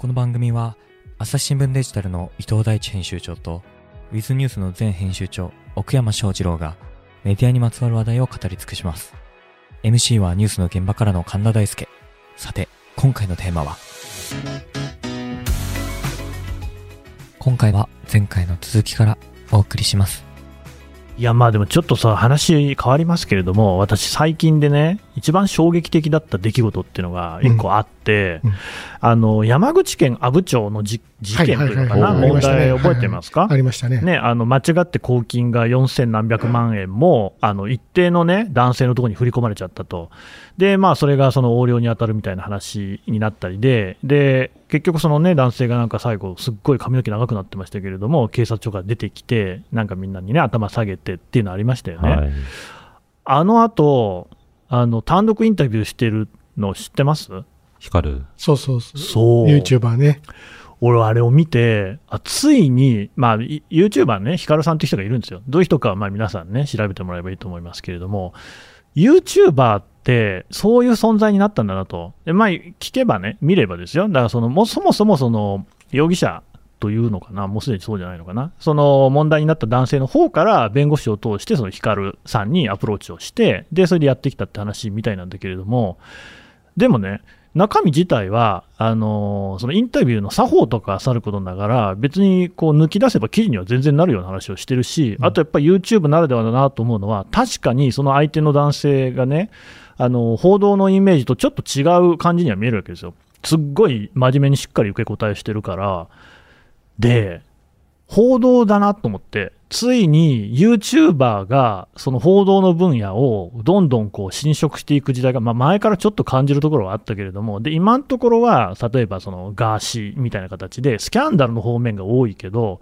この番組は朝日新聞デジタルの伊藤大地編集長とウィズニュースの前編集長奥山翔二郎がメディアにまつわる話題を語り尽くします。MC はニュースの現場からの神田大輔。さて、今回のテーマは？今回は前回の続きからお送りします。いやまあでもちょっとさ話変わりますけれども私最近でね一番衝撃的だった出来事っていうのが一個あって、うん。うんあの山口県阿武町のじ事件というのかな、問題覚えてますか、ありましたね。ね、あの間違って公金が4000何百万円も、あの一定の、ね、男性のところに振り込まれちゃったと、でまあ、それがその横領に当たるみたいな話になったりで、で結局、その、ね、男性がなんか最後、すっごい髪の毛長くなってましたけれども、警察署から出てきて、なんかみんなにね、頭下げてっていうのありましたよね。はい、あの後あの単独インタビューしてるの知ってます？光る。そうそうそう。そう YouTuber ね。俺、あれを見て、あついに、まあ、い YouTuber ね、ヒカルさんっていう人がいるんですよ。どういう人かは、まあ、皆さんね、調べてもらえばいいと思いますけれども、YouTuber って、そういう存在になったんだなと。でまあ、聞けばね、見ればですよ。だから、その、もそもそも、その、容疑者というのかな、もうすでにそうじゃないのかな？その、問題になった男性の方から、弁護士を通して、そのヒカルさんにアプローチをして、で、それでやってきたって話みたいなんだけれども、でもね、中身自体は、あのーそのインタビューの作法とかさることながら、別にこう抜き出せば記事には全然なるような話をしてるし、うんあとやっぱり YouTube ならではだなと思うのは、確かにその相手の男性がね、あの報道のイメージとちょっと違う感じには見えるわけですよ。すっごい真面目にしっかり受け答えしてるから、で、報道だなと思って、ついに YouTuber がその報道の分野をどんどんこう侵食していく時代が、まあ、前からちょっと感じるところはあったけれども、で今のところは例えばそのガーシーみたいな形でスキャンダルの方面が多いけど、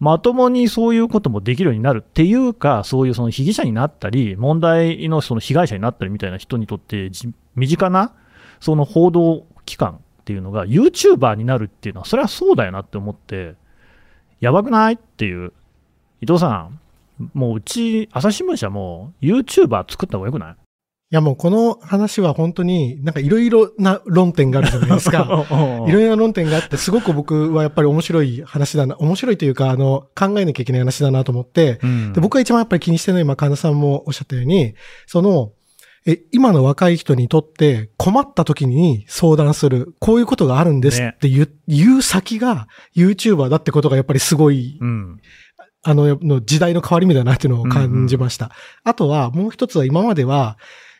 まともにそういうこともできるようになるっていうか、そういうその被疑者になったり、問題のその被害者になったりみたいな人にとって、身近なその報道機関っていうのが YouTuber になるっていうのは、それはそうだよなって思って、やばくないっていう、伊藤さん、もううち、朝日新聞社も YouTuber 作った方がよくない？いやもうこの話は本当になんかいろいろな論点があるじゃないですか。いろいろな論点があって、すごく僕はやっぱり面白い話だな、面白いというか、あの、考えなきゃいけない話だなと思って、うん。で僕が一番やっぱり気にしてるのは今、神田さんもおっしゃったように、その、え、今の若い人にとって困った時に相談する、こういうことがあるんですって言う,、言う先が YouTuber だってことがやっぱりすごい、うん。あの、の時代の変わり目だなっていうのを感じました。あとは、もう一つは今までは、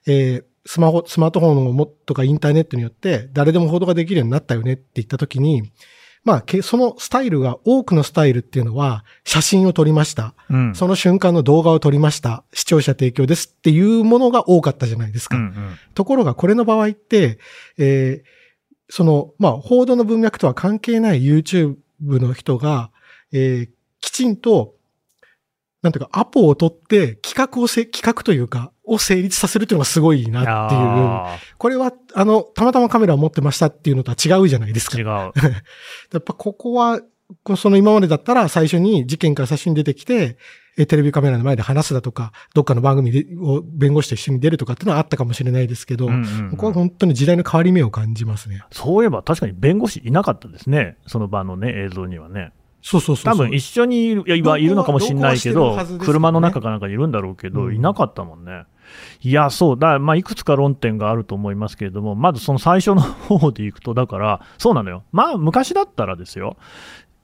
えースマホ、スマートフォンとかインターネットによって誰でも報道ができるようになったよねって言ったときに、まあ、けそのスタイルが、多くのスタイルっていうのは、写真を撮りました。うんその瞬間の動画を撮りました。視聴者提供ですっていうものが多かったじゃないですか。うんうんところが、これの場合って、えーその、まあ、報道の文脈とは関係ない YouTube の人が、えーきちんと、なんていうか、アポを取って、企画をせ、企画というか、を成立させるっていうのがすごいなっていう。あこれは、あの、たまたまカメラを持ってましたっていうのとは違うじゃないですか。ー違う。やっぱここは、その今までだったら最初に事件から最初に出てきて、えテレビカメラの前で話すだとか、どっかの番組でを弁護士と一緒に出るとかっていうのはあったかもしれないですけど、うんうんうんここは本当に時代の変わり目を感じますね。そういえば確かに弁護士いなかったですね、その場のね、映像にはね。そうそうそう。多分一緒にいるいやいるのかもしれないけどね車の中かなんかにいるんだろうけど、うんいなかったもんね。いや、そう、だまあ、いくつか論点があると思いますけれども、まずその最初の方でいくと、だから、そうなのよ。まあ、昔だったらですよ。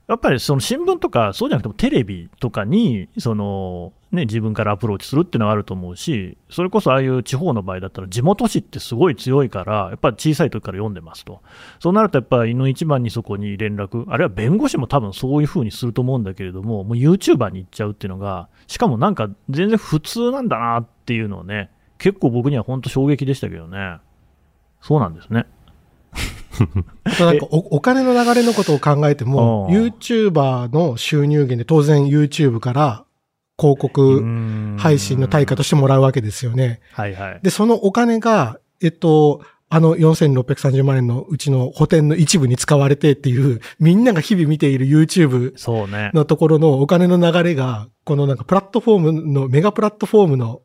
やっぱりその新聞とか、そうじゃなくてもテレビとかに、その、ね、自分からアプローチするっていうのはあると思うし、それこそああいう地方の場合だったら、地元紙ってすごい強いから、やっぱり小さい時から読んでますと。そうなるとやっぱり犬一番にそこに連絡、あるいは弁護士も多分そういうふうにすると思うんだけれども、もう YouTuber に行っちゃうっていうのが、しかもなんか全然普通なんだなっていうのをね、結構僕には本当衝撃でしたけどね。そうなんですね。なんかおお金の流れのことを考えても、YouTuber の収入源で当然 YouTube から広告配信の対価としてもらうわけですよね。はいはい。で、そのお金が、えっと、あの4630万円のうちの補填の一部に使われてっていう、みんなが日々見ている YouTube。のところのお金の流れが、このなんかプラットフォームの、メガプラットフォームの、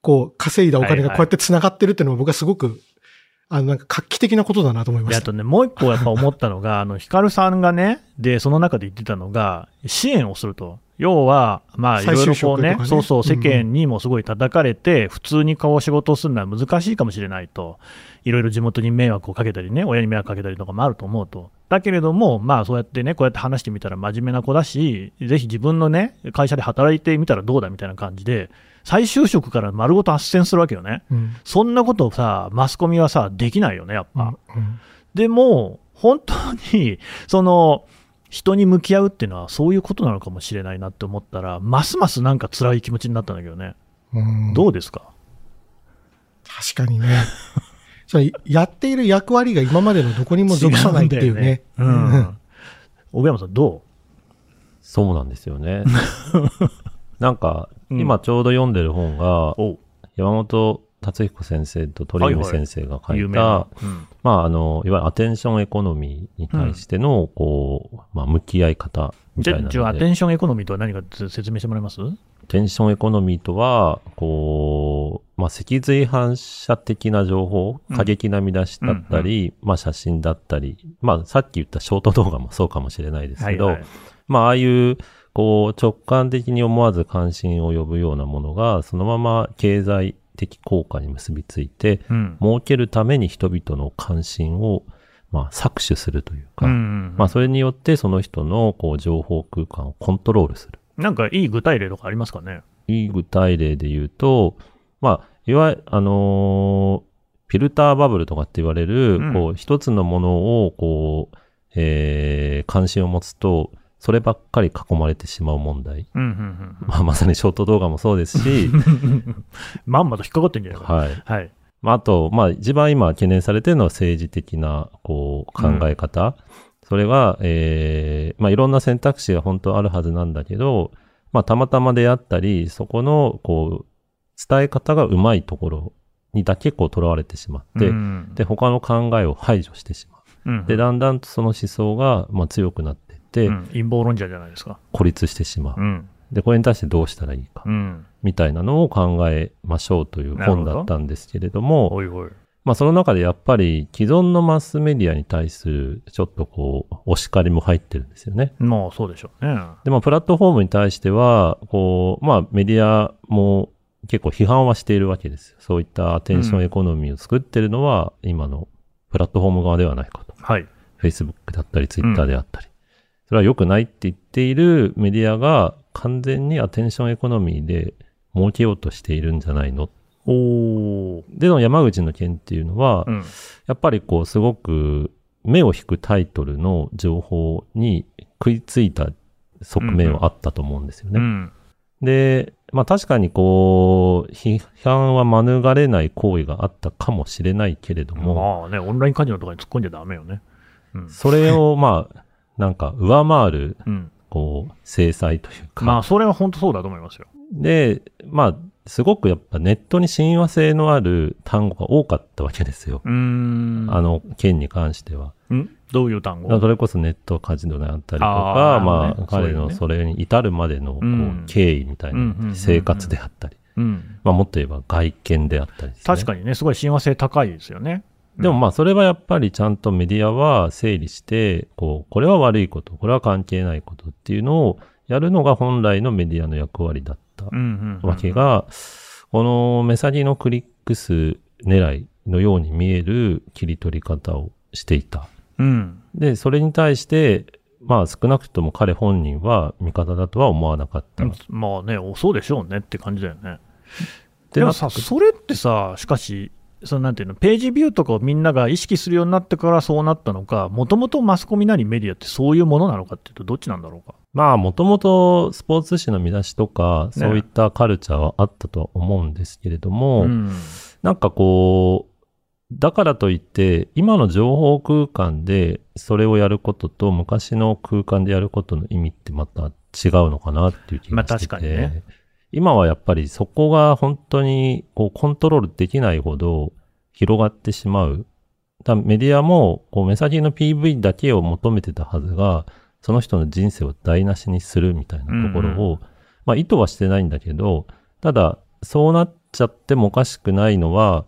こう、稼いだお金がこうやって繋がってるっていうのも僕はすごく、あの、なんか画期的なことだなと思いました。であとね、もう一個やっぱ思ったのが、あの、ヒカルさんがね、で、その中で言ってたのが、支援をすると。要は、まあ、いろいろこうねねそうそう、世うん間にもすごい叩かれて、普通にこう仕事をするのは難しいかもしれないと。いろいろ地元に迷惑をかけたりね、親に迷惑かけたりとかもあると思うと。だけれども、まあ、そうやってね、こうやって話してみたら真面目な子だし、ぜひ自分のね、会社で働いてみたらどうだみたいな感じで、再就職から丸ごと斡旋するわけよね。うん。そんなことをさ、マスコミはさ、できないよね、やっぱ。うんうんでも、本当に、その、人に向き合うっていうのはそういうことなのかもしれないなって思ったら、ますますなんか辛い気持ちになったんだけどね。うんどうですか？確かにね。それやっている役割が今までのどこにも属さないっていうね。違うんだよねうん。小山さん、どそうなんですよね。なんか、うん今ちょうど読んでる本が、山本達彦先生と鳥海先生が書いた、有名な。うん。まあ、あの、いわゆるアテンションエコノミーに対しての、こう、まあ、向き合い方みたいなので。じゃあ、アテンションエコノミーとは何かつ説明してもらえます？テンションエコノミーとは、こう、まあ、脊髄反射的な情報、うん。過激な見出しだったり、まあ、写真だったり、まあ、さっき言ったショート動画もそうかもしれないですけど、はいはい。まあ、ああいう、こう、直感的に思わず関心を呼ぶようなものが、そのまま経済的効果に結びついて、うん。儲けるために人々の関心を、まあ、搾取するというか、うんまあ、それによってその人の、こう、情報空間をコントロールする。なんかいい具体例とかありますかね？いい具体例で言うと、まあ、いわゆる、あのーフィルターバブルとかって言われる、うんこう、一つのものを、こう、えー、関心を持つと、そればっかり囲まれてしまう問題。うん、うん、うんまあ、まさにショート動画もそうですし、うん。まんまと引っかかってんじゃないかな。はい。はい。まあ、あと、まあ、一番今懸念されてるのは政治的な、こう、考え方。それは、えー、まあ、いろんな選択肢が本当あるはずなんだけど、まあ、たまたま出会ったり、そこの、こう、伝え方がうまいところにだけこう、囚われてしまって、うんで、他の考えを排除してしまう。うんで、だんだんとその思想が、まあ、強くなって、うん陰謀論者じゃないですか。孤立してしまう。うん。で、これに対してどうしたらいいか。うん。みたいなのを考えましょうという本だったんですけれども、おいおい。まあその中でやっぱり既存のマスメディアに対するちょっとこう、お叱りも入ってるんですよね。まあ、そうでしょうね。で、まあプラットフォームに対しては、こう、まあメディアも結構批判はしているわけですよ。そういったアテンションエコノミーを作ってるのは今のプラットフォーム側ではないかと。はい。Facebook だったり Twitter であったり。それは良くないって言っているメディアが完全にアテンションエコノミーで儲けようとしているんじゃないの？おー。での山口の件っていうのは、うん。やっぱりこうすごく目を引くタイトルの情報に食いついた側面はあったと思うんですよね。うん。で、まあ確かにこう、批判は免れない行為があったかもしれないけれども、まあね、オンラインカジノとかに突っ込んじゃダメよね。うん。それをまあ、なんか上回る、うん。こう、制裁というか、まあ、それは本当そうだと思いますよ。で、まあ、すごくやっぱネットに親和性のある単語が多かったわけですよ。あの件に関しては。ん？どういう単語？それこそネットカジノであったりとあか、ーまあ、ね彼のそれに至るまでのこううん経緯みたいなん生活であったり、うん。まあもっと言えば外見であったりね。確かにね、すごい親和性高いですよね。でもまあそれはやっぱりちゃんとメディアは整理して、こう、これは悪いこと、これは関係ないことっていうのをやるのが本来のメディアの役割だった。わけが、この目先のクリック数狙いのように見える切り取り方をしていた。うん。で、それに対して、まあ少なくとも彼本人は味方だとは思わなかった。まあね、おそうでしょうねって感じだよね。ででもさ、それってさ、しかし、そのなんていうの、ページビューとかをみんなが意識するようになってからそうなったのか、もともとマスコミなりメディアってそういうものなのかっていうと、どっちなんだろうか。まあもともとスポーツ紙の見出しとか、そういったカルチャーはあったとは思うんですけれども、うん。なんかこう、だからといって、今の情報空間でそれをやることと昔の空間でやることの意味ってまた違うのかなっていう気がしてて、まあ確かにね今はやっぱりそこが本当にこうコントロールできないほど広がってしまう。だメディアもこう目先の PV だけを求めてたはずが、その人の人生を台無しにするみたいなところを、うんまあ意図はしてないんだけど、ただそうなっちゃってもおかしくないのは、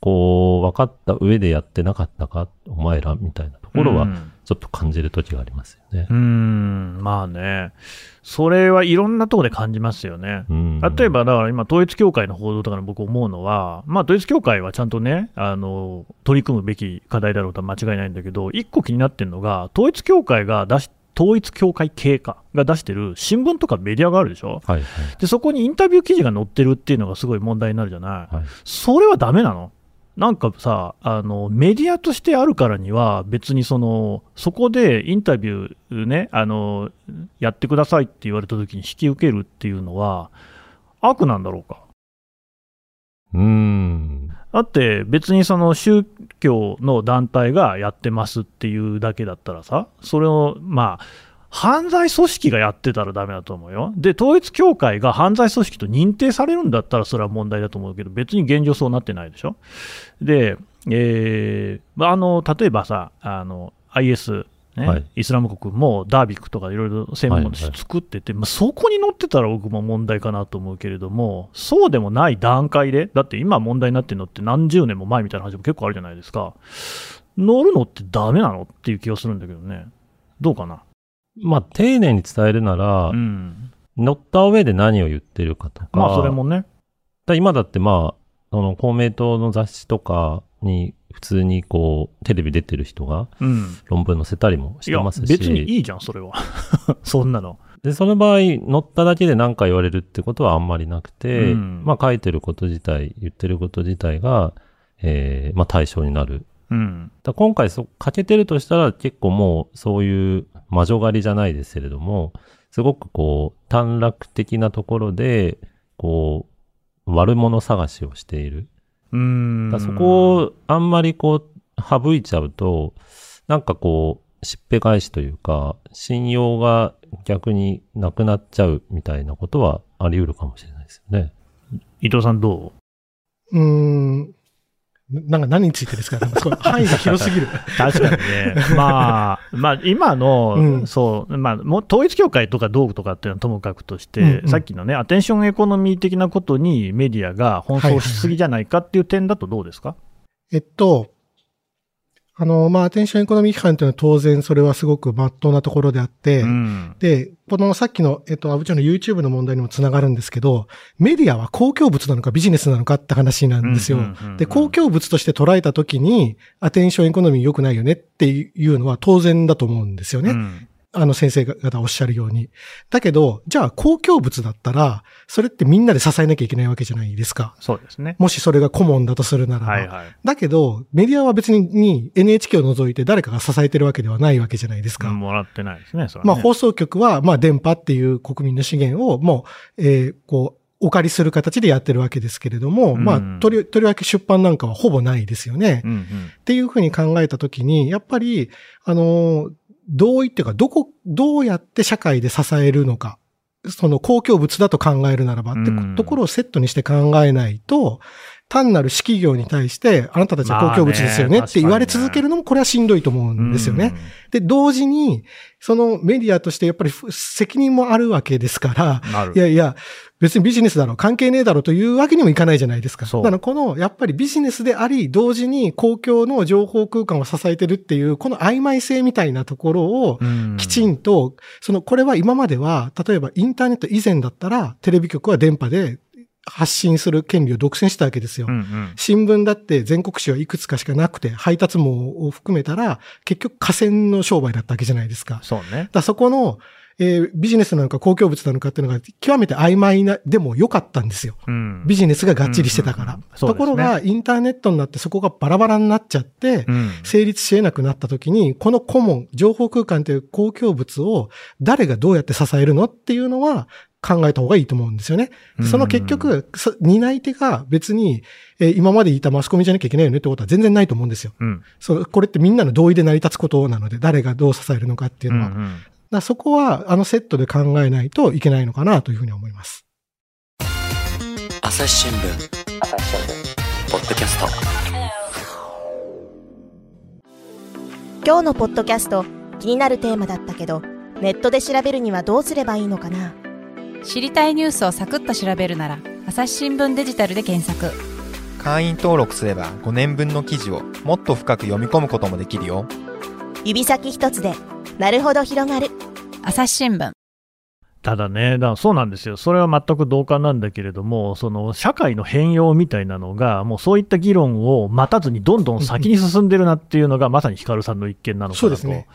こう、分かった上でやってなかったか、お前ら、みたいなところは、うんちょっと感じる時がありますよねう。ん、まあね。それはいろんなところで感じますよね。うん例えば、だから今、統一教会の報道とかで僕思うのは、まあ、統一教会はちゃんとね、あの、取り組むべき課題だろうとは間違いないんだけど、一個気になってるのが、統一教会が出し、統一教会系かが出してる新聞とかメディアがあるでしょ？はいはい。で、そこにインタビュー記事が載ってるっていうのがすごい問題になるじゃない。はいそれはダメなのなんかさあの、メディアとしてあるからには、別にそのそこでインタビューねあの、やってくださいって言われたときに引き受けるっていうのは、悪なんだろうか。うーん。だって別にその宗教の団体がやってますっていうだけだったらさ、それをまあ、犯罪組織がやってたらダメだと思うよ。で、統一教会が犯罪組織と認定されるんだったらそれは問題だと思うけど、別に現状そうなってないでしょ。で、えーまああの例えばさ、あの IS、ねはいイスラム国もダービックとかいろいろ専門誌はいはい作ってて、まあ、そこに載ってたら僕も問題かなと思うけれども、そうでもない段階で、だって今問題になってるのって何十年も前みたいな話も結構あるじゃないですか。乗るのってダメなのっていう気がするんだけどね。どうかな？まあ、丁寧に伝えるなら、うん。乗った上で何を言ってるかとか。まあそれもね。だ今だってまあ、その公明党の雑誌とかに普通にこう、テレビ出てる人がうん。論文載せたりもしてますし。別にいいじゃん、それは。そんなの。で、その場合、乗っただけで何か言われるってことはあんまりなくて、うんまあ書いてること自体、言ってること自体が、えーまあ対象になる。うん。だ今回そ、欠けてるとしたら結構もうそういう魔女狩りじゃないですけれども、すごくこう短絡的なところで、こう、悪者探しをしている。うん。だそこをあんまりこう省いちゃうと、なんかこう、しっぺ返しというか、信用が逆になくなっちゃうみたいなことはあり得るかもしれないですよね。伊藤さんどう？うーん。なんか何についてですか？なんかすごい範囲が広すぎる。確かにね、まあ、まあ、今の、うん。そう、まあ、もう統一教会とか道具とかっていうのはともかくとして、うんうん。さっきのね、アテンションエコノミー的なことにメディアが奔走しすぎじゃないかっていう点だとどうですか、えっと、あの、まあ、アテンションエコノミー批判というのは当然それはすごく真っ当なところであって、うんで、このさっきの、えっと、阿部長の YouTube の問題にもつながるんですけど、メディアは公共物なのかビジネスなのかって話なんですよ。うんうんうんうんで、公共物として捉えたときに、アテンションエコノミー良くないよねっていうのは当然だと思うんですよね。うんあの先生方おっしゃるように。だけど、じゃあ公共物だったら、それってみんなで支えなきゃいけないわけじゃないですか。そうですね。もしそれが顧問だとするならば。はいはい。だけど、メディアは別に NHK を除いて誰かが支えてるわけではないわけじゃないですか。もらってないですね、それはねまあ放送局は、まあ電波っていう国民の資源をもう、えーこう、お借りする形でやってるわけですけれども、うんまあ、とり、とりわけ出版なんかはほぼないですよね。うんうんっていうふうに考えたときに、やっぱり、あの、同意っていうか、どこ、どうやって社会で支えるのか、その公共物だと考えるならばってうん。ところをセットにして考えないと、単なる私企業に対して、あなたたちは公共物ですよねって言われ続けるのも、これはしんどいと思うんですよね。うん。で、同時に、そのメディアとしてやっぱりふ責任もあるわけですから、いやいや、別にビジネスだろう、関係ねえだろうというわけにもいかないじゃないですか。だからこの、やっぱりビジネスであり、同時に公共の情報空間を支えてるっていう、この曖昧性みたいなところを、うん。きちんと、その、これは今までは、例えばインターネット以前だったら、テレビ局は電波で発信する権利を独占したわけですよ。うんうん新聞だって全国紙はいくつかしかなくて、配達網を含めたら、結局河川の商売だったわけじゃないですか。そうねだ。そこの、えービジネスなのか公共物なのかっていうのが極めて曖昧な、でも良かったんですよ。うんビジネスががっちりしてたから。うんうんうんねところが、インターネットになってそこがバラバラになっちゃって、うん成立し得なくなった時に、このコモン、情報空間という公共物を誰がどうやって支えるのっていうのは考えた方がいいと思うんですよね。でその結局、そ担い手が別に、えー今まで言ったマスコミじゃなきゃいけないよねってことは全然ないと思うんですよ。うんそうこれってみんなの同意で成り立つことなので、誰がどう支えるのかっていうのは。うんうんだそこは、あのセットで考えないといけないのかなというふうに思います。朝日新聞ポッドキャスト今日のポッドキャスト気になるテーマだったけどネットで調べるにはどうすればいいのかな？知りたいニュースをサクッと調べるなら朝日新聞デジタルで検索。会員登録すれば5年分の記事をもっと深く読み込むこともできるよ。指先一つでなるほど広がる。朝日新聞。ただね、だそうなんですよ、それは全く同感なんだけれども、その社会の変容みたいなのが、もうそういった議論を待たずにどんどん先に進んでるなっていうのが、まさにヒカルさんの一見なのかなと。そうですね。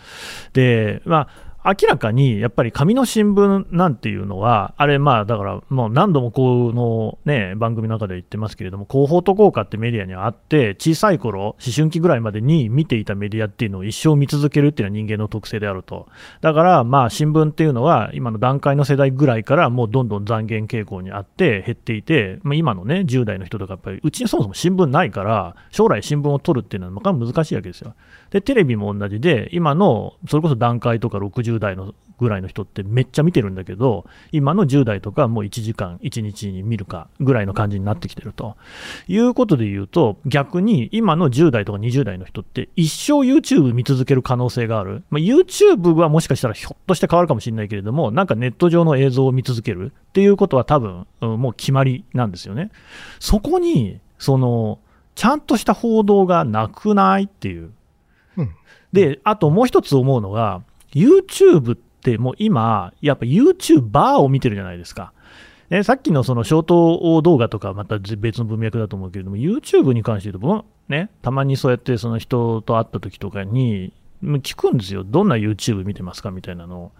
でまあ明らかにやっぱり紙の新聞なんていうのは、あれ、まあだから、もう何度もこのね、番組の中で言ってますけれども、広報と効果ってメディアにはあって、小さい頃思春期ぐらいまでに見ていたメディアっていうのを一生見続けるっていうのは人間の特性であると。だから、まあ新聞っていうのは、今の段階の世代ぐらいからもうどんどん残減傾向にあって減っていて、まあ、今のね、10代の人とか、やっぱりうちにそもそも新聞ないから、将来新聞を取るっていうのはかなか難しいわけですよ。で、テレビも同じで、今の、それこそ段階とか60代のぐらいの人ってめっちゃ見てるんだけど、今の10代とかもう1時間、1日に見るかぐらいの感じになってきてるということで言うと、逆に今の10代とか20代の人って一生 YouTube 見続ける可能性がある。まあ、YouTube はもしかしたらひょっとして変わるかもしれないけれども、なんかネット上の映像を見続けるっていうことは多分、うんもう決まりなんですよね。そこに、その、ちゃんとした報道がなくないっていう。うんで、あともう一つ思うのが、YouTube ってもう今、やっぱ YouTuber を見てるじゃないですか。ね、さっきのそのショート動画とかまた別の文脈だと思うけれども、YouTube に関して言うと、ね、たまにそうやってその人と会った時とかに、聞くんですよ。どんな YouTube 見てますかみたいなのを。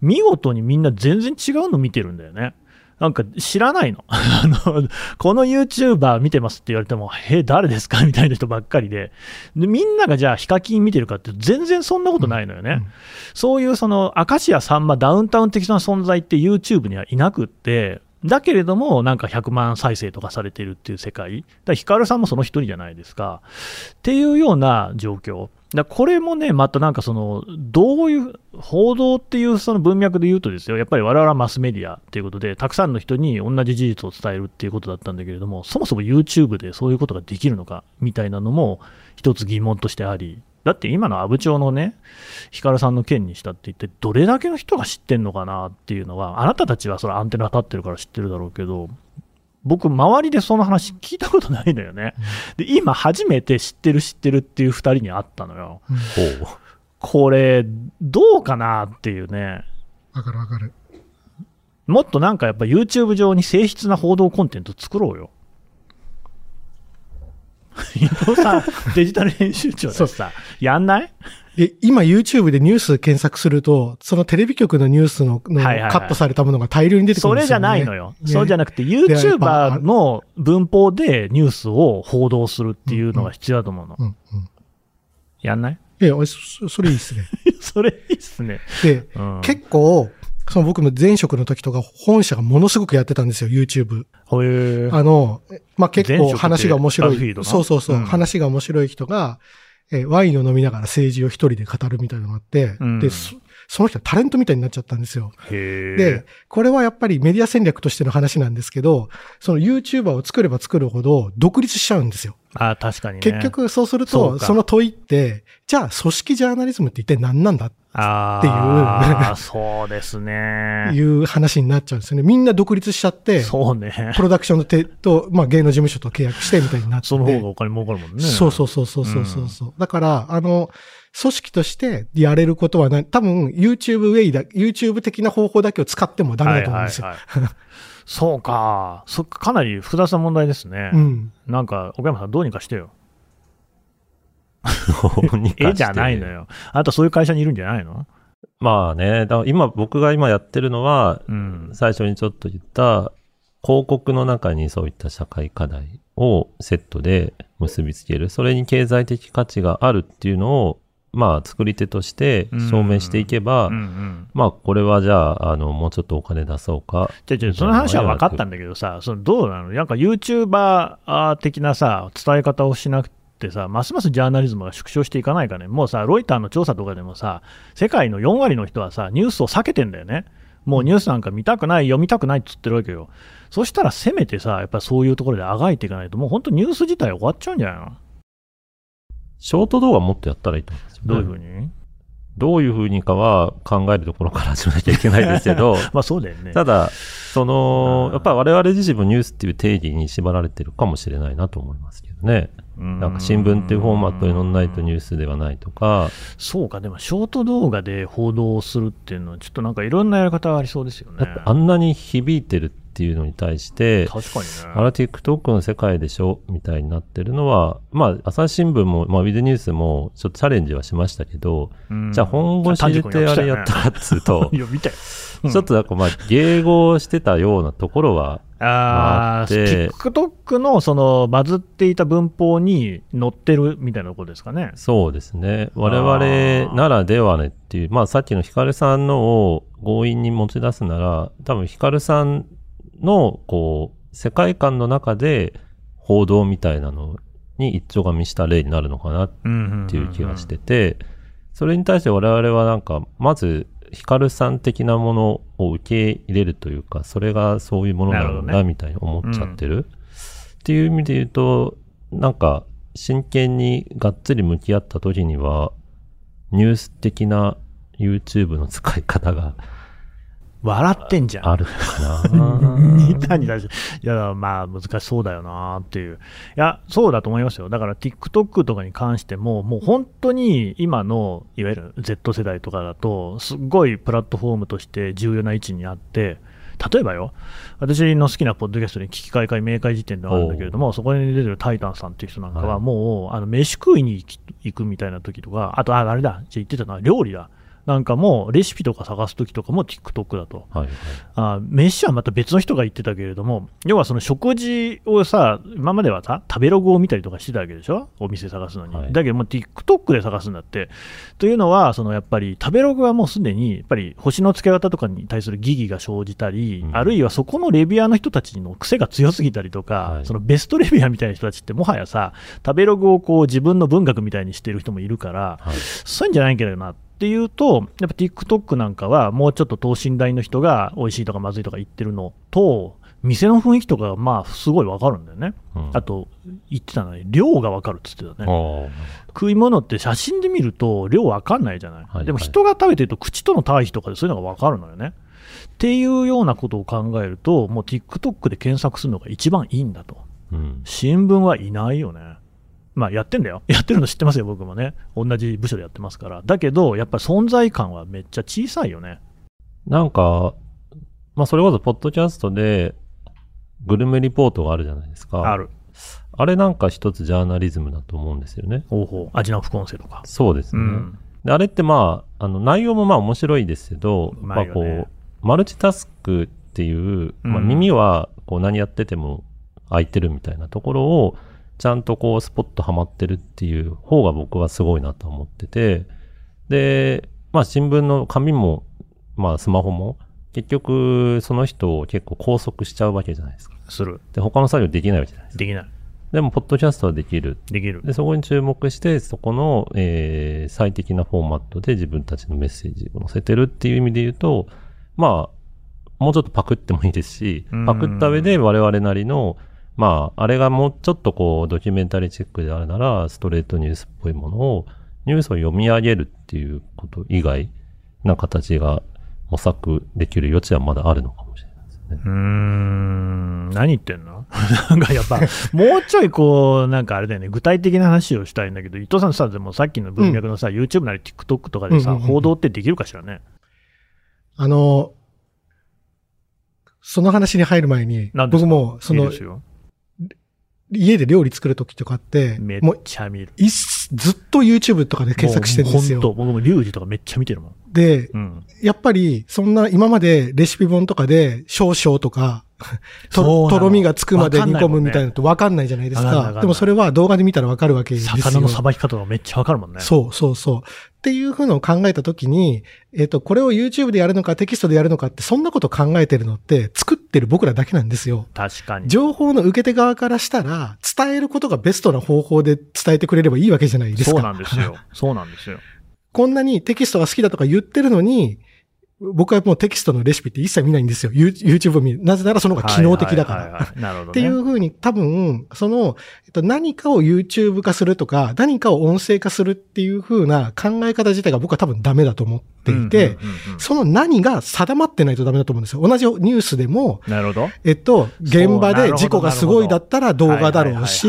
見事にみんな全然違うの見てるんだよね。なんか知らないの？あの、この YouTuber 見てますって言われても、え、誰ですか？みたいな人ばっかりで。で、みんながじゃあヒカキン見てるかって全然そんなことないのよね。うんそういうその、明石家さんまダウンタウン的な存在って YouTube にはいなくって、だけれども、なんか100万再生とかされてるっていう世界。だからヒカルさんもその一人じゃないですか。っていうような状況。だこれもね、またなんかその、どういう、報道っていうその文脈で言うとですよ、やっぱり我々はマスメディアっていうことで、たくさんの人に同じ事実を伝えるっていうことだったんだけれども、そもそも YouTube でそういうことができるのかみたいなのも一つ疑問としてあり、だって今の阿武町のね、ヒカルさんの件にしたって一体どれだけの人が知ってんのかなっていうのは、あなたたちはそれアンテナ立ってるから知ってるだろうけど、僕、周りでその話聞いたことないのよね。で、今初めて知ってる知ってるっていう2人に会ったのよ。ほう。これ、どうかなっていうね。わかるわかる。もっとなんかやっぱ YouTube 上に静質な報道コンテンツ作ろうよ。伊藤さん、デジタル編集長だしさ、やんない？で、今 YouTube でニュース検索すると、そのテレビ局のニュースののはいはいはいカットされたものが大量に出てくるんですよ、ね。それじゃないのよ。ねそうじゃなくて、YouTuber の文法でニュースを報道するっていうのが必要だと思うの。うんうん。やんない？いや、そそれいいっすね。それいいっすね。で、うん、結構、その僕も前職の時とか本社がものすごくやってたんですよ、YouTube。あの、まあ、結構話が面白い。そうそうそう、うん話が面白い人が、えーワインを飲みながら政治を一人で語るみたいなのがあって、うんで、そその人はタレントみたいになっちゃったんですよ。で、これはやっぱりメディア戦略としての話なんですけど、その YouTuber を作れば作るほど独立しちゃうんですよ。あ確かにね。結局そうすると、その問いって、じゃあ組織ジャーナリズムって一体何なんだっああ、そうですてね。いう話になっちゃうんですよね。みんな独立しちゃって、そうね。プロダクションの手と、まあ芸能事務所と契約してみたいになって。その方がお金儲かるもんね。そうそうそうそうそうそうそう、だから、あの、組織としてやれることはない。多分、YouTube ウェイだ、YouTube 的な方法だけを使ってもダメだと思うんですよ。はいはいはいそうか。そかなり複雑な問題ですね。うん。なんか、岡山さんどうにかしてよ。絵じゃないのよ。あなたそういう会社にいるんじゃないの？まあね、だから今、僕が今やってるのは、うん。最初にちょっと言った、広告の中にそういった社会課題をセットで結びつける。それに経済的価値があるっていうのを、まあ、作り手として証明していけば、うんうん。まあ、これはじゃあ、あの、もうちょっとお金出そうか。じゃじゃその話は分かったんだけどさ、そのどうなの？なんか YouTuber 的なさ、伝え方をしなくてさ、ますますジャーナリズムが縮小していかないかね？もうさ、ロイターの調査とかでもさ、世界の4割の人はさ、ニュースを避けてんだよね。もうニュースなんか見たくない、読みたくないっつってるわけよ。そしたらせめてさ、やっぱそういうところであがいていかないと、もう本当ニュース自体終わっちゃうんじゃないの？ショート動画もっとやったらいいと思うんですよ、どういうふうに？どういうふうにかは考えるところから始めなきゃいけないですけど、まあそうだよね。ただ、その、やっぱり我々自身もニュースっていう定義に縛られてるかもしれないなと思いますけどね。なんか新聞っていうフォーマットに載んないとニュースではないとか。そうか、でもショート動画で報道をするっていうのは、ちょっとなんかいろんなやり方がありそうですよね。あんなに響いてるっていうのに対して、確かにね。あれ TikTok の世界でしょ？みたいになってるのは、まあ、朝日新聞も、まあ、ウィズニュースも、ちょっとチャレンジはしましたけど、うんじゃあ本腰入れてあれやったらっつうと、いや、見たよ。うんちょっとなんかまあ、迎合してたようなところは、ああ、で TikTok のそのバズっていた文法に載ってるみたいなところですかね。そうですね。我々ならではねっていう、まあさっきのヒカルさんのを強引に持ち出すなら、多分ヒカルさんの、こう、世界観の中で報道みたいなのに一丁紙した例になるのかなっっていう気がしてて、それに対して我々はなんか、まず、ヒカルさん的なものを受け入れるというか、それがそういうものなんだみたいに思っちゃってる。っていう意味で言うと、なんか、真剣にがっつり向き合った時には、ニュース的な YouTube の使い方が笑ってんじゃん。あるかな 何だし、いや、まあ難しそうだよなっていう。いや、そうだと思いますよ。だから TikTok とかに関しても、もう本当に今の、いわゆる Z 世代とかだと、すっごいプラットフォームとして重要な位置にあって、例えばよ、私の好きなポッドキャストに危機開会明快時点ではあるんだけれども、そこに出てるタイタンさんっていう人なんかはは、もう、あの飯食いに行くみたいな時とか、あと、あ、あれだ、じゃあ言ってたのは料理だ。なんかも、レシピとか探す時とかも TikTok だと。はいはい。あ飯はまた別の人が言ってたけれども、要はその食事をさ、今まではさ、食べログを見たりとかしてたわけでしょ、お店探すのに。はいだけどもう TikTok で探すんだって。というのは、そのやっぱり食べログはもうすでに、やっぱり星の付け方とかに対する疑義が生じたり、うんあるいはそこのレビュアーの人たちの癖が強すぎたりとか、はいそのベストレビュアーみたいな人たちって、もはやさ、食べログをこう自分の文学みたいにしてる人もいるから、はい。そういうんじゃないけどなっていうと、やっぱ TikTok なんかは、もうちょっと等身大の人が美味しいとかまずいとか言ってるのと、店の雰囲気とかがまあすごいわかるんだよね。うんあと、言ってたのに、量がわかるって言ってたね。食い物って写真で見ると量わかんないじゃない。はいでも人が食べてると口との対比とかでそういうのがわかるのよね。っていうようなことを考えると、もう TikTok で検索するのが一番いいんだと。うん。新聞はいないよね。まあやってんだよ。やってるの知ってますよ、僕もね。同じ部署でやってますから。だけど、やっぱり存在感はめっちゃ小さいよね。なんか、まあそれこそポッドキャストで、グルメリポートがあるじゃないですか。ある。あれなんか一つジャーナリズムだと思うんですよね。方法。味の副音声とか。そうですね。うん。であれってまあ、あの内容もまあ面白いですけど、うままあこう、マルチタスクっていう、まあうん耳はこう何やってても開いてるみたいなところを、ちゃんとこうスポットハマってるっていう方が僕はすごいなと思ってて、で、まあ新聞の紙も、まあスマホも、結局その人を結構拘束しちゃうわけじゃないですか。する。で、他の作業できないわけじゃないですか。できない。でも、ポッドキャストはできる。できる。で、そこに注目して、そこの、えー最適なフォーマットで自分たちのメッセージを載せてるっていう意味で言うと、まあ、もうちょっとパクってもいいですしうん、パクった上で我々なりの、まあ、あれがもうちょっとこう、ドキュメンタリーチェックであるなら、ストレートニュースっぽいものを、ニュースを読み上げるっていうこと以外な形が模索できる余地はまだあるのかもしれないですね。うーん。何言ってんの？なんかやっぱ、もうちょいこう、なんかあれだよね、具体的な話をしたいんだけど、伊藤さんさ、でもさっきの文脈のさ、YouTube なり TikTok とかでさ、うんうんうんうん報道ってできるかしらね？あの、その話に入る前に僕も、そのいい。家で料理作るときとかって、めっちゃ見る。ずっと YouTube とかで検索してるんですよ。もうほんと僕もリュウジとかめっちゃ見てるもん。で、うん。やっぱり、そんな、今までレシピ本とかで、少々とか、ととろみがつくまで煮込むみたいなわのって分かんないじゃないですか。わかかでもそれは動画で見たら分かるわけですよ。魚のさばき方がめっちゃわかるもんね。そうそうそう。っていうふうのを考えたときに、えっ、と、これを YouTube でやるのかテキストでやるのかって、そんなこと考えてるのって、作ってる僕らだけなんですよ。確かに。情報の受け手側からしたら、伝えることがベストな方法で伝えてくれればいいわけじゃないですか。そうなんですよ。そうなんですよ。こんなにテキストが好きだとか言ってるのに、僕はもうテキストのレシピって一切見ないんですよ。ユー YouTube を見る。なぜならその方が機能的だから。はいはいはいはいなるほど、ね。っていうふうに多分、その、えっと、何かを YouTube 化するとか、何かを音声化するっていうふうな考え方自体が僕は多分ダメだと思っていて、うんうんうんうんその何が定まってないとダメだと思うんですよ。同じニュースでも、なるほど。えっと、現場で事故がすごいだったら動画だろうはいし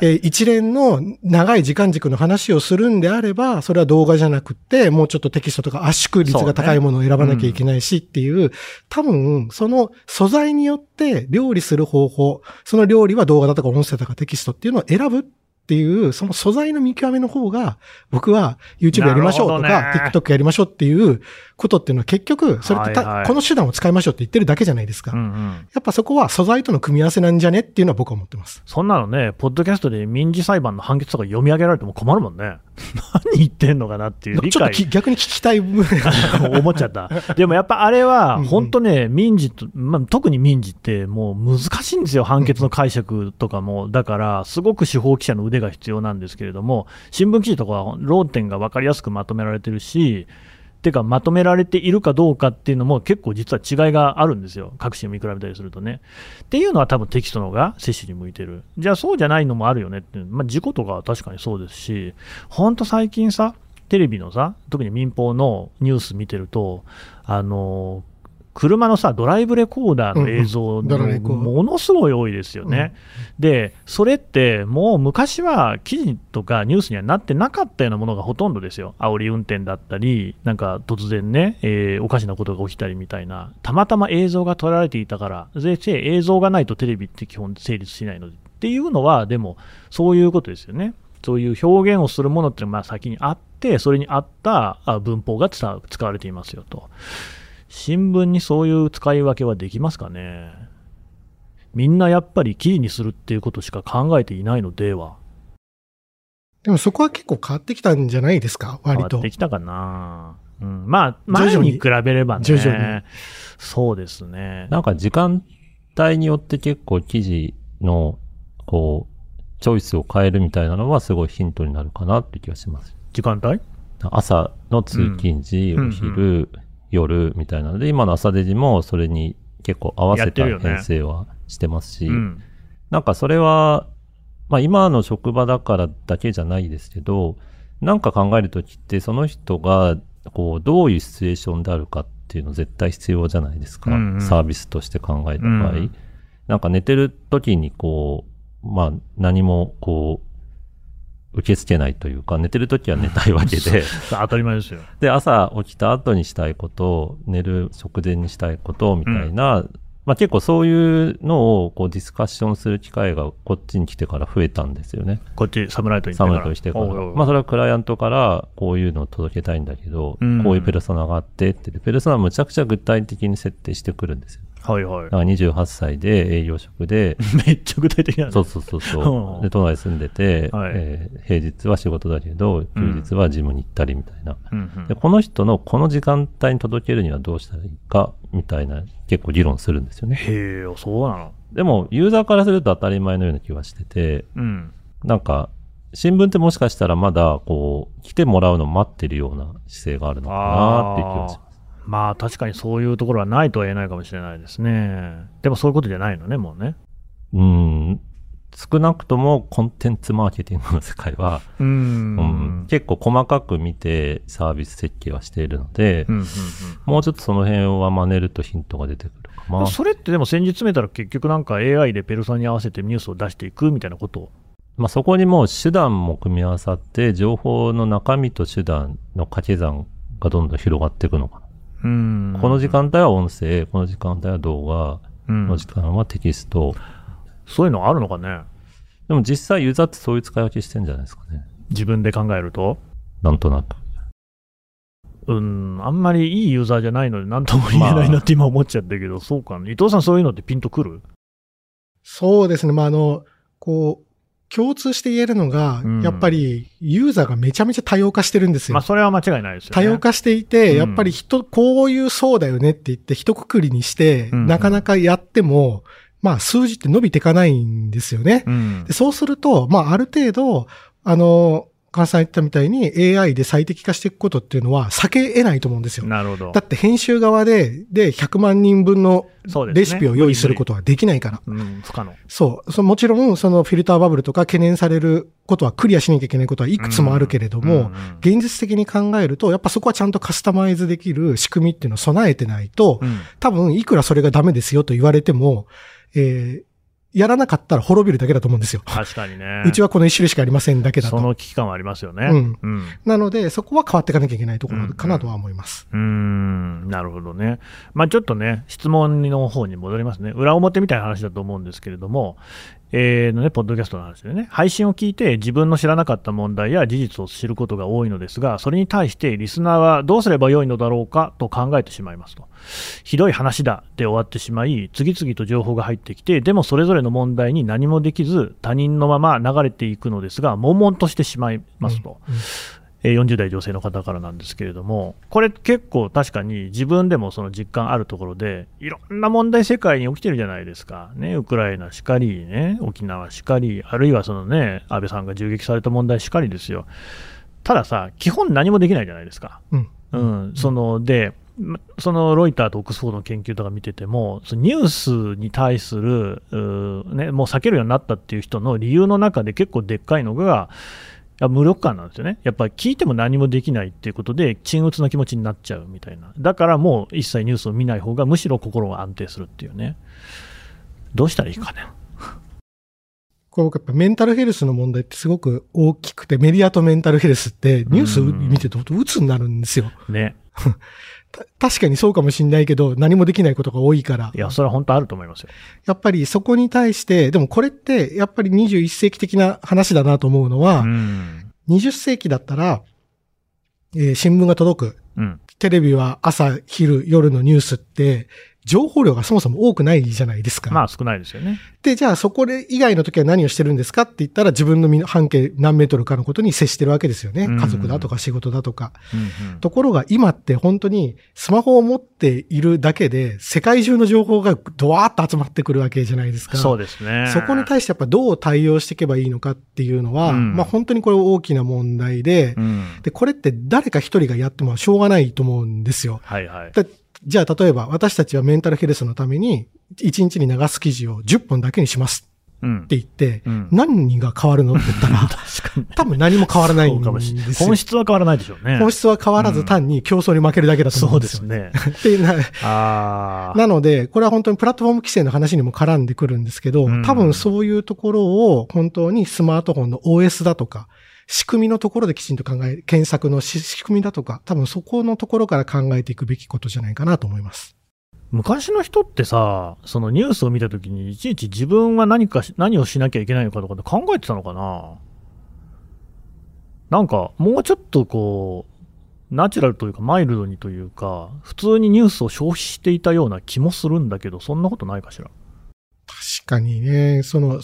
えー一連の長い時間軸の話をするんであれば、それは動画じゃなくて、もうちょっとテキストとか圧縮率が高いものを選ばなきゃいけないしっていう、多分、その素材によって料理する方法、その料理は動画だとか音声だとかテキストっていうのを選ぶっていう、その素材の見極めの方が、僕は YouTube やりましょうとか、ね TikTok やりましょうっていうことっていうのは結局、それってた、はいはいこの手段を使いましょうって言ってるだけじゃないですか。うんうん。やっぱそこは素材との組み合わせなんじゃねっていうのは僕は思ってます。そんなのね、ポッドキャストで民事裁判の判決とか読み上げられても困るもんね。何言ってんのかなっていう理解ちょっとき逆に聞きたい部分が思っちゃった。でもやっぱあれは本当ね、民事と、まあ、特に民事ってもう難しいんですよ、判決の解釈とかも。だから、すごく司法記者の腕が必要なんですけれども、新聞記事とかは論点が分かりやすくまとめられてるし、てか、まとめられているかどうかっていうのも結構実は違いがあるんですよ。各種見比べたりするとね。っていうのは多分テキストの方が摂取に向いてる。じゃあそうじゃないのもあるよねって。まあ事故とかは確かにそうですし、ほんと最近さ、テレビのさ、特に民放のニュース見てると、あの車のさ、ドライブレコーダーの映像うんうものすごい多いですよね。で、それってもう昔は記事とかニュースにはなってなかったようなものがほとんどですよ。煽り運転だったり、なんか突然ね、えーおかしなことが起きたりみたいな、たまたま映像が撮られていたから、で映像がないとテレビって基本成立しないのでっていうのは、でもそういうことですよね。そういう表現をするものっていうのがまあ先にあって、それに合ったあ文法が使われていますよと。新聞にそういう使い分けはできますかね？みんなやっぱり記事にするっていうことしか考えていないのでは。でもそこは結構変わってきたんじゃないですか？割と変わって。きたかな。うん、まあ、徐々に前に比べればね。徐々にそうですね。なんか時間帯によって結構記事の、こう、チョイスを変えるみたいなのはすごいヒントになるかなって気がします。時間帯？朝の通勤時、うんお昼、夜みたいなので、今の朝デジもそれに結構合わせた編成はしてますし、うん。なんかそれは、まあ今の職場だからだけじゃないですけど、なんか考えるときってその人がこうどういうシチュエーションであるかっていうの絶対必要じゃないですか。うんうんサービスとして考えた場合。うんなんか寝てる時にこう、まあ何もこう、受け付けないというか、寝てる時は 寝たいわけで、当たり前ですよ。で、朝起きた後にしたいこと、寝る直前にしたいことみたいな、まあ結構そういうのをこうディスカッションする機会がこっちに来てから増えたんですよね。こっち、サムライトに行サムってから。ネとしてから。おうおうまあそれはクライアントからこういうのを届けたいんだけど、うんこういうペルソナがあってって、でペルソナむちゃくちゃ具体的に設定してくるんですよ。はいはいだ。から28歳で営業職で、めっちゃ具体的なんそうそうそうそうう。んで、都内住んでて、はいえー平日は仕事だけど、休日はジムに行ったりみたいな。うんうんで、この人のこの時間帯に届けるにはどうしたらいいか、みたいな、結構議論するんですよね。へえ、そうなの。でも、ユーザーからすると当たり前のような気がしてて、うん。なんか、新聞ってもしかしたらまだ、こう、来てもらうのを待ってるような姿勢があるのかなっていう気がします。まあ確かにそういうところはないとは言えないかもしれないですね。でもそういうことじゃないのね、もうね。うん。少なくともコンテンツマーケティングの世界は、うーうんん。結構細かく見てサービス設計はしているので、うんうんもうちょっとその辺は真似るとヒントが出てくるかなうん。。それってでも先日詰めたら結局なんか AI でペルソナに合わせてニュースを出していくみたいなこと？まあ、そこにもう手段も組み合わさって、情報の中身と手段の掛け算がどんどん広がっていくのかな。この時間帯は音声、この時間帯は動画、うんこの時間はテキスト。そういうのあるのかね？でも実際ユーザーってそういう使い分けしてんじゃないですかね。自分で考えると？なんとなく。うん、あんまりいいユーザーじゃないので何とも言えないなって今思っちゃったけど、そうかな。伊藤さんそういうのってピンとくる？そうですね。まあ、あの、こう、共通して言えるのが、うんやっぱりユーザーがめちゃめちゃ多様化してるんですよ。まあそれは間違いないですよね。多様化していて、うんやっぱり人、こういうそうだよねって言って、一括りにして、うんなかなかやっても、まあ数字って伸びていかないんですよね。うんで。そうすると、まあある程度、あの、川さん言ったみたいに AI で最適化していくことっていうのは避け得ないと思うんですよ。なるほどだ。って編集側で、で、100万人分のレシピを用意することはできないから。うん、不可能。そう。そもちろん、そのフィルターバブルとか懸念されることはクリアしなきゃいけないことはいくつもあるけれども、うんうん現実的に考えると、やっぱそこはちゃんとカスタマイズできる仕組みっていうのを備えてないと、うん多分いくらそれがダメですよと言われても、えーやらなかったら滅びるだけだと思うんですよ。確かにね。うちはこの一種類しかありませんだけだと。その危機感はありますよね。うんうん。なので、そこは変わっていかなきゃいけないところかなとは思います。うーんなるほどね。まあちょっとね、質問の方に戻りますね。裏表みたいな話だと思うんですけれども、えーのね、ポッドキャストなんですよね、配信を聞いて自分の知らなかった問題や事実を知ることが多いのですが、それに対してリスナーはどうすればよいのだろうかと考えてしまいますと。ひどい話だで終わってしまい、次々と情報が入ってきて、でもそれぞれの問題に何もできず、他人のまま流れていくのですが、悶々としてしまいますと。うんうん40代女性の方からなんですけれども、これ結構確かに自分でもその実感あるところで、いろんな問題世界に起きてるじゃないですか。ね、ウクライナしかり、ね、沖縄しかり、あるいはそのね、安倍さんが銃撃された問題しかりですよ。たださ、基本何もできないじゃないですか。うんうん、そので、まそのロイターとオックスフォードの研究とか見てても、ニュースに対するね、もう避けるようになったっていう人の理由の中で結構でっかいのが、や無力感なんですよね。やっぱり聞いても何もできないっていうことで、沈鬱な気持ちになっちゃうみたいな。だからもう一切ニュースを見ない方がむしろ心が安定するっていうね。どうしたらいいかね。これ僕やっぱメンタルヘルスの問題ってすごく大きくて、メディアとメンタルヘルスってニュース見てると鬱になるんですよ。ね。た確かにそうかもしんないけど、何もできないことが多いからい。や、それは本当あると思いますよ。やっぱりそこに対して、でもこれってやっぱり21世紀的な話だなと思うのは、うん。20世紀だったら、えー新聞が届く。うん。テレビは朝、昼、夜のニュースって、情報量がそもそも多くないじゃないですか。まあ少ないですよね。で、じゃあそこで以外の時は何をしてるんですかって言ったら自分の半径何メートルかのことに接してるわけですよね。うん家族だとか仕事だとか。うんうんところが今って本当にスマホを持っているだけで世界中の情報がドワーッと集まってくるわけじゃないですか。そうですね。そこに対してやっぱどう対応していけばいいのかっていうのは、うんまあ本当にこれ大きな問題で、うん。で、これって誰か一人がやってもしょうがないと思うんですよ。はいはい。だじゃあ例えば私たちはメンタルヘルスのために1日に流す記事を10本だけにしますうんって言って、うん何が変わるのって言ったら。多分何も変わらないそうん。ですよ本。質は変わらないでしょうね。本質は変わらず単に競争に負けるだけだと思そううんでですよ。すね。っていうな ああ。なので、これは本当にプラットフォーム規制の話にも絡んでくるんですけど、うん多分そういうところを本当にスマートフォンの OS だとか、仕組みのところできちんと考え、検索のし仕組みだとか、多分そこのところから考えていくべきことじゃないかなと思います。昔の人ってさ、そのニュースを見たときに、いちいち自分は何かし、何をしなきゃいけないのかとかって考えてたのかな？なんか、もうちょっとこう、ナチュラルというか、マイルドにというか、普通にニュースを消費していたような気もするんだけど、そんなことないかしら？確かにね、その、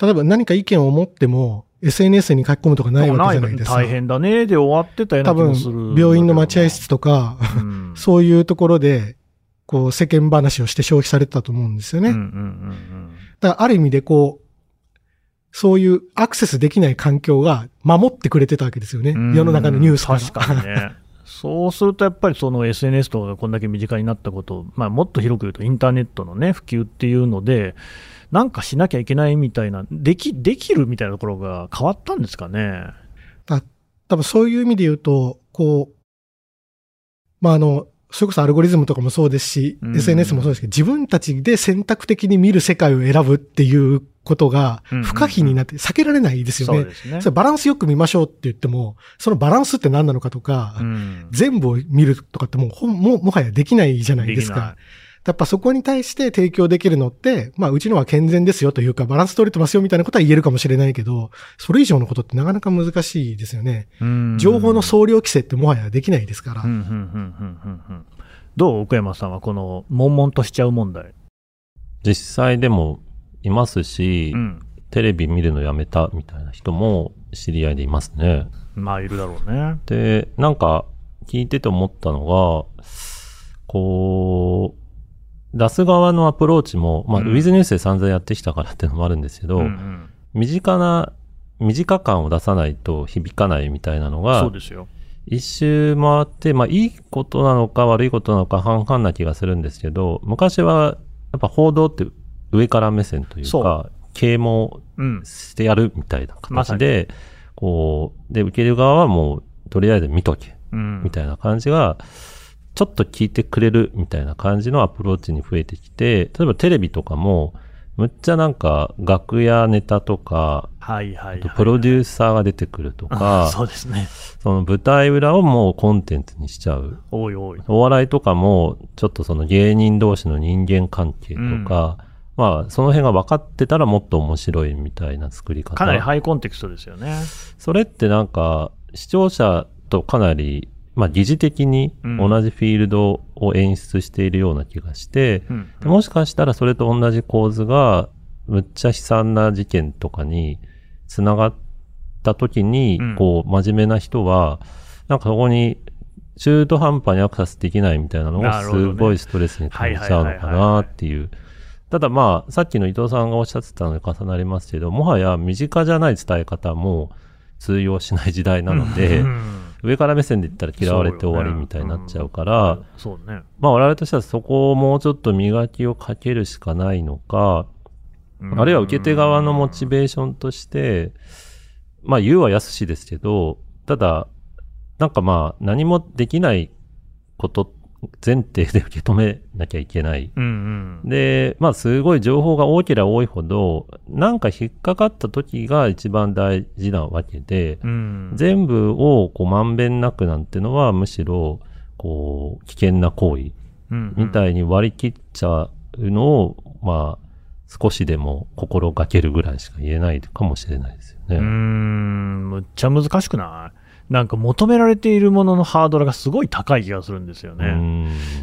例えば何か意見を持っても、SNS に書き込むとかないわけじゃないですか。大変だねで終わってたような多分気もするんだけどな。、病院の待合室とか、うん、そういうところで、こう、世間話をして消費されてたと思うんですよね。うんうんうんだからある意味でこう、そういうアクセスできない環境が守ってくれてたわけですよね。うん。世の中のニュースから。確かにね。そうするとやっぱりその SNS とかがこんだけ身近になったこと、まあ、もっと広く言うとインターネットのね、普及っていうので、なんかしなきゃいけないみたいな、でき、できるみたいなところが変わったんですかね？多分そういう意味で言うと、こう、まあ、あの、それこそアルゴリズムとかもそうですし、うん SNS もそうですけど、自分たちで選択的に見る世界を選ぶっていうことがうん不可避になって避けられないですよね。そうですねそ。れバランスよく見ましょうって言っても、そのバランスって何なのかとか、うん全部を見るとかってもうも、もはやできないじゃないですか。やっぱそこに対して提供できるのって、まあうちのは健全ですよというかバランス取れてますよみたいなことは言えるかもしれないけど、それ以上のことってなかなか難しいですよね。うん情報の総量規制ってもはやできないですから。どう奥山さんはこの、悶々としちゃう問題。実際でもいますし、うん。テレビ見るのやめたみたいな人も知り合いでいますね。まあ、いるだろうね。で、なんか聞いてて思ったのが、こう、出す側のアプローチも、まあ、うんウィズニュースで散々やってきたからっていうのもあるんですけど、うんうん身近な身近感を出さないと響かないみたいなのがそう、ですよ。一周回って、まあいいことなのか悪いことなのか半々な気がするんですけど、昔はやっぱ報道って上から目線というそか、啓蒙うん。してやるみたいな形で、こう、で、受ける側はもう、とりあえず見とけ、うん。みたいな感じが、ちょっと聞いてくれるみたいな感じのアプローチに増えてきて、例えばテレビとかも、むっちゃなんか、楽屋ネタとか、はいはい、はい。プロデューサーが出てくるとか、そうですね。その舞台裏をもうコンテンツにしちゃう。おいおい。お笑いとかも、ちょっとその芸人同士の人間関係とか、まあ、その辺が分かってたらもっと面白いみたいな作り方。かなりハイコンテクストですよね。それってなんか、視聴者とかなり、まあ、疑似的にうん同じフィールドを演出しているような気がして、うん。でもしかしたらそれと同じ構図が、むっちゃ悲惨な事件とかに繋がった時に、うんこう、真面目な人は、なんかそこに中途半端にアクセスできないみたいなのがすごいストレスに感じちゃうのかなっていう。ただまあ、さっきの伊藤さんがおっしゃってたのに重なりますけど、もはや身近じゃない伝え方も通用しない時代なので、うん上から目線で言ったら嫌われて終わりみたいになっちゃうから、そうね。まあ我々としてはそこをもうちょっと磨きをかけるしかないのか、うんあるいは受け手側のモチベーションとして、まあ言うは安しですけど、ただ、なんかまあ何もできないこと前提で受け止めなきゃいけない。うんうん。で、まあすごい情報が多ければ多いほど、なんか引っかかった時が一番大事なわけで、うん。全部をこうまんべんなくなんてのはむしろ、こう、危険な行為みたい。いに割り切っちゃうのを、まあ、少しでも心がけるぐらいしか言えないかもしれないですよね。うーん、むっちゃ難しくない？なんか求められているもののハードルがすごい高い気がするんですよね。う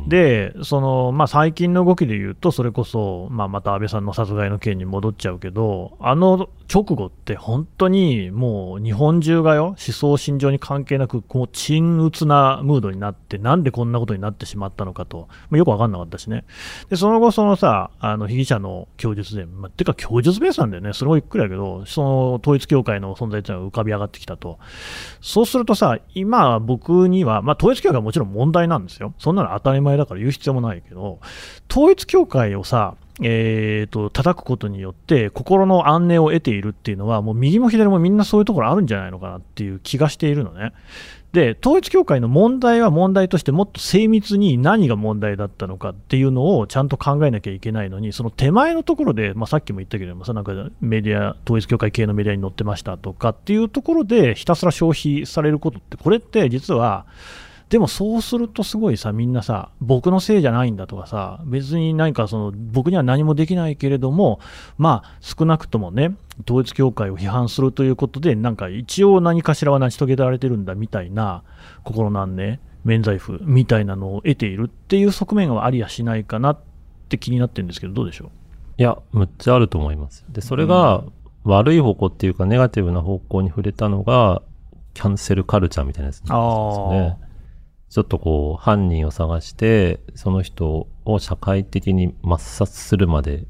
ん、で、その、まあ、最近の動きで言うと、それこそ、まあ、また安倍さんの殺害の件に戻っちゃうけど、あの直後って本当にもう日本中がよ、思想信条に関係なく、こう、沈鬱なムードになって、なんでこんなことになってしまったのかと、まよくわかんなかったしね。で、その後、そのさ、あの、被疑者の供述で、まあ、てか供述ベースなんだよね。それもゆっくりだけど、その統一教会の存在っていうのが浮かび上がってきたと。そうするとさ、今僕には、まあ統一教会はもちろん問題なんですよ。そんなの当たり前だから言う必要もないけど、統一教会をさ、えー、と叩くことによって心の安寧を得ているっていうのはもう右も左もみんなそういうところあるんじゃないのかなっていう気がしているのね。で統一教会の問題は問題としてもっと精密に何が問題だったのかっていうのをちゃんと考えなきゃいけないのにその手前のところで、まあ、さっきも言ったけどもさなんかメディア統一教会系のメディアに載ってましたとかっていうところでひたすら消費されることってこれって実はでもそうするとすごいさ、みんなさ、僕のせいじゃないんだとかさ、別に何かその、僕には何もできないけれども、まあ、少なくともね、統一教会を批判するということで、なんか一応何かしらは成し遂げられてるんだみたいな、心なんね、免罪符みたいなのを得ているっていう側面はありやしないかなって気になってるんですけど、どうでしょいや、むっちゃあると思います。で、それが悪い方向っていうかネガティブな方向に触れたのが、キャンセルカルチャーみたいなやつなんですよね。ちょっとこう、犯人を探して、その人を社会的に抹殺するまで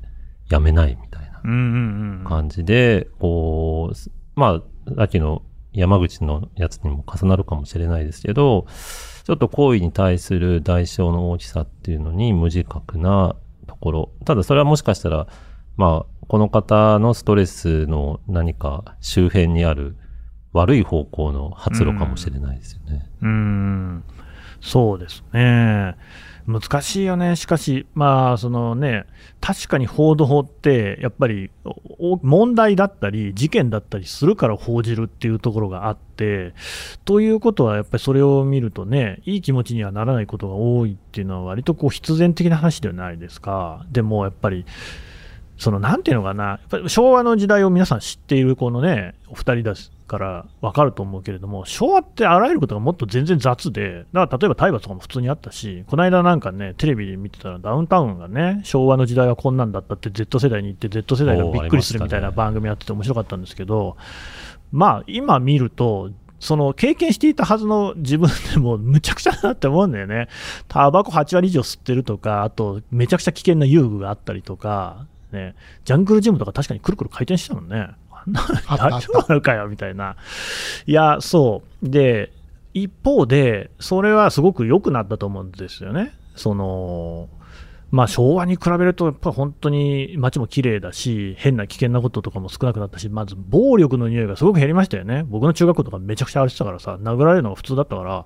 やめないみたいなう。うんうんうん。感じで、こう、まあ、さっきの山口のやつにも重なるかもしれないですけど、ちょっと行為に対する代償の大きさっていうのに無自覚なところ。ただそれはもしかしたら、まあ、この方のストレスの何か周辺にある悪い方向の発露かもしれないですよね。うーん、そうですね。難しいよね。しかし、まあ、そのね、確かに報道法って、やっぱり問題だったり、事件だったりするから報じるっていうところがあって、ということは、やっぱりそれを見るとね、いい気持ちにはならないことが多いっていうのは、割とこう必然的な話ではないですか。でも、やっぱり、そのなんていうのかな、やっぱり昭和の時代を皆さん知っているこのね、お二人ですから分かると思うけれども、昭和ってあらゆることがもっと全然雑で、だから例えば体罰とかも普通にあったし、この間なんかね、テレビで見てたらダウンタウンがね、昭和の時代はこんなんだったって Z 世代に行って Z 世代がびっくりするみたいな番組やってて面白かったんですけど、まあ今見ると、その経験していたはずの自分でもむちゃくちゃだなって思うんだよね。タバコ8割以上吸ってるとか、あとめちゃくちゃ危険な遊具があったりとか、ね、ジャングルジムとか確かにくるくる回転してたもんね。大。丈夫なのかよみたいな。いや、そう。で、一方で、それはすごく良くなったと思うんですよね。その、まあ昭和に比べると、やっぱ本当に街も綺麗だし、変な危険なこととかも少なくなったし、まず暴力の匂いがすごく減りましたよね。僕の中学校とかめちゃくちゃ荒れてたからさ、殴られるのが普通だったから、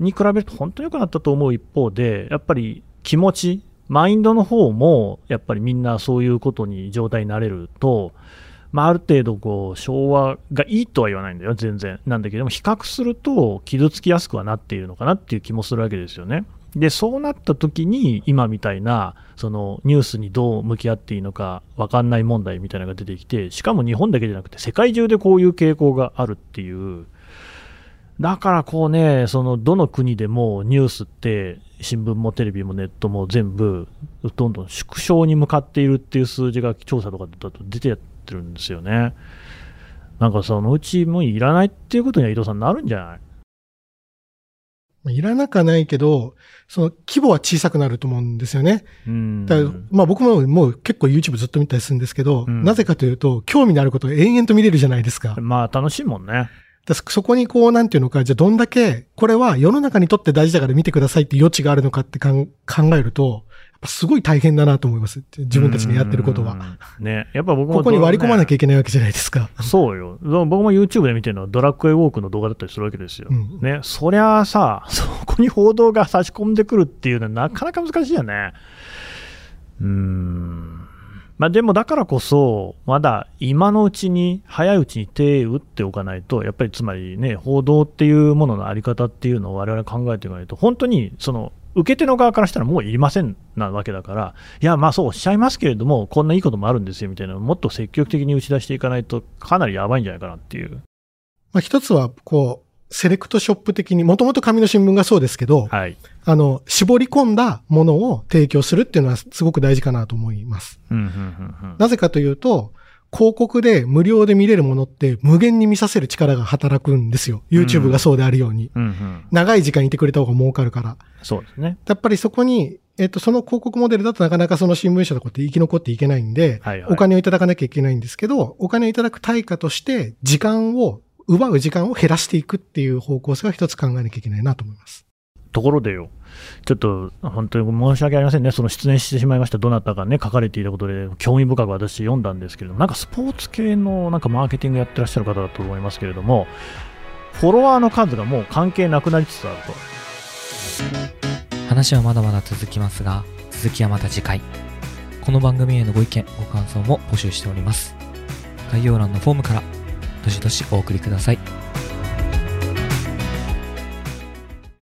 に比べると本当に良くなったと思う一方で、やっぱり気持ち、マインドの方も、やっぱりみんなそういうことに状態になれると、まあ、ある程度こう昭和がいいとは言わないんだよ、全然。なんだけども、比較すると傷つきやすくはなっているのかなっていう気もするわけですよね。で、そうなった時に、今みたいな、そのニュースにどう向き合っていいのか分かんない問題みたいなのが出てきて、しかも日本だけじゃなくて、世界中でこういう傾向があるっていう、だからこうね、そのどの国でもニュースって、新聞もテレビもネットも全部、どんどん縮小に向かっているっていう数字が調査とかだと出てってるんですよね。なんかそのうちもういらないっていうことには伊藤さんなるんじゃない？いらなくはないけど、その規模は小さくなると思うんですよね。うんだまあ僕ももう結構 YouTube ずっと見たりするんですけど、うんなぜかというと、興味のあることを延々と見れるじゃないですか。まあ楽しいもんね。だそこにこう、なんていうのか、じゃあどんだけ、これは世の中にとって大事だから見てくださいって余地があるのかって考えると、すごい大変だなと思います。自分たちのやってることは。うん。ね、やっぱ僕も、ここに割り込まなきゃゃいけないわけじゃないですか。そうよ。僕も YouTube で見てるのはドラッグウェイウォークの動画だったりするわけですよ。うんね、そりゃあさ、そこに報道が差し込んでくるっていうのはなかなか難しいよね。うーん。まあでもだからこそ、まだ今のうちに、早いうちに手打っておかないと、やっぱりつまりね、報道っていうもののあり方っていうのを我々考えていかないと、本当にその、受け手の側からしたらもういりませんなわけだから、いや、まあそうおっしゃいますけれども、こんないいこともあるんですよみたいなもっと積極的に打ち出していかないと、かなりやばいんじゃないかなっていう。まあ一つは、こう、セレクトショップ的に、もともと紙の新聞がそうですけど、はい。あの、絞り込んだものを提供するっていうのはすごく大事かなと思います。うんうんうんうんなぜかというと、広告で無料で見れるものって無限に見させる力が働くんですよ。YouTube がそうであるように。うんうん、長い時間いてくれた方が儲かるから。そうですね。やっぱりそこに、えっと、その広告モデルだとなかなかその新聞社とかって生き残っていけないんで、はいはいお金をいただかなきゃいけないんですけど、お金をいただく対価として、時間を、奪う時間を減らしていくっていう方向性は一つ考えなきゃいけないなと思います。ところでよ、ちょっと本当に申し訳ありませんね、その出演してしまいました、どなたかね、書かれていたことで、興味深く私、読んだんですけれども、なんかスポーツ系のなんかマーケティングやってらっしゃる方だと思いますけれども、フォロワーの数がもう関係なくなりつつあると。話はまだまだ続きますが、続きはまた次回。この番組へのご意見、ご感想も募集しております。概要欄のフォームから、どしどしお送りください。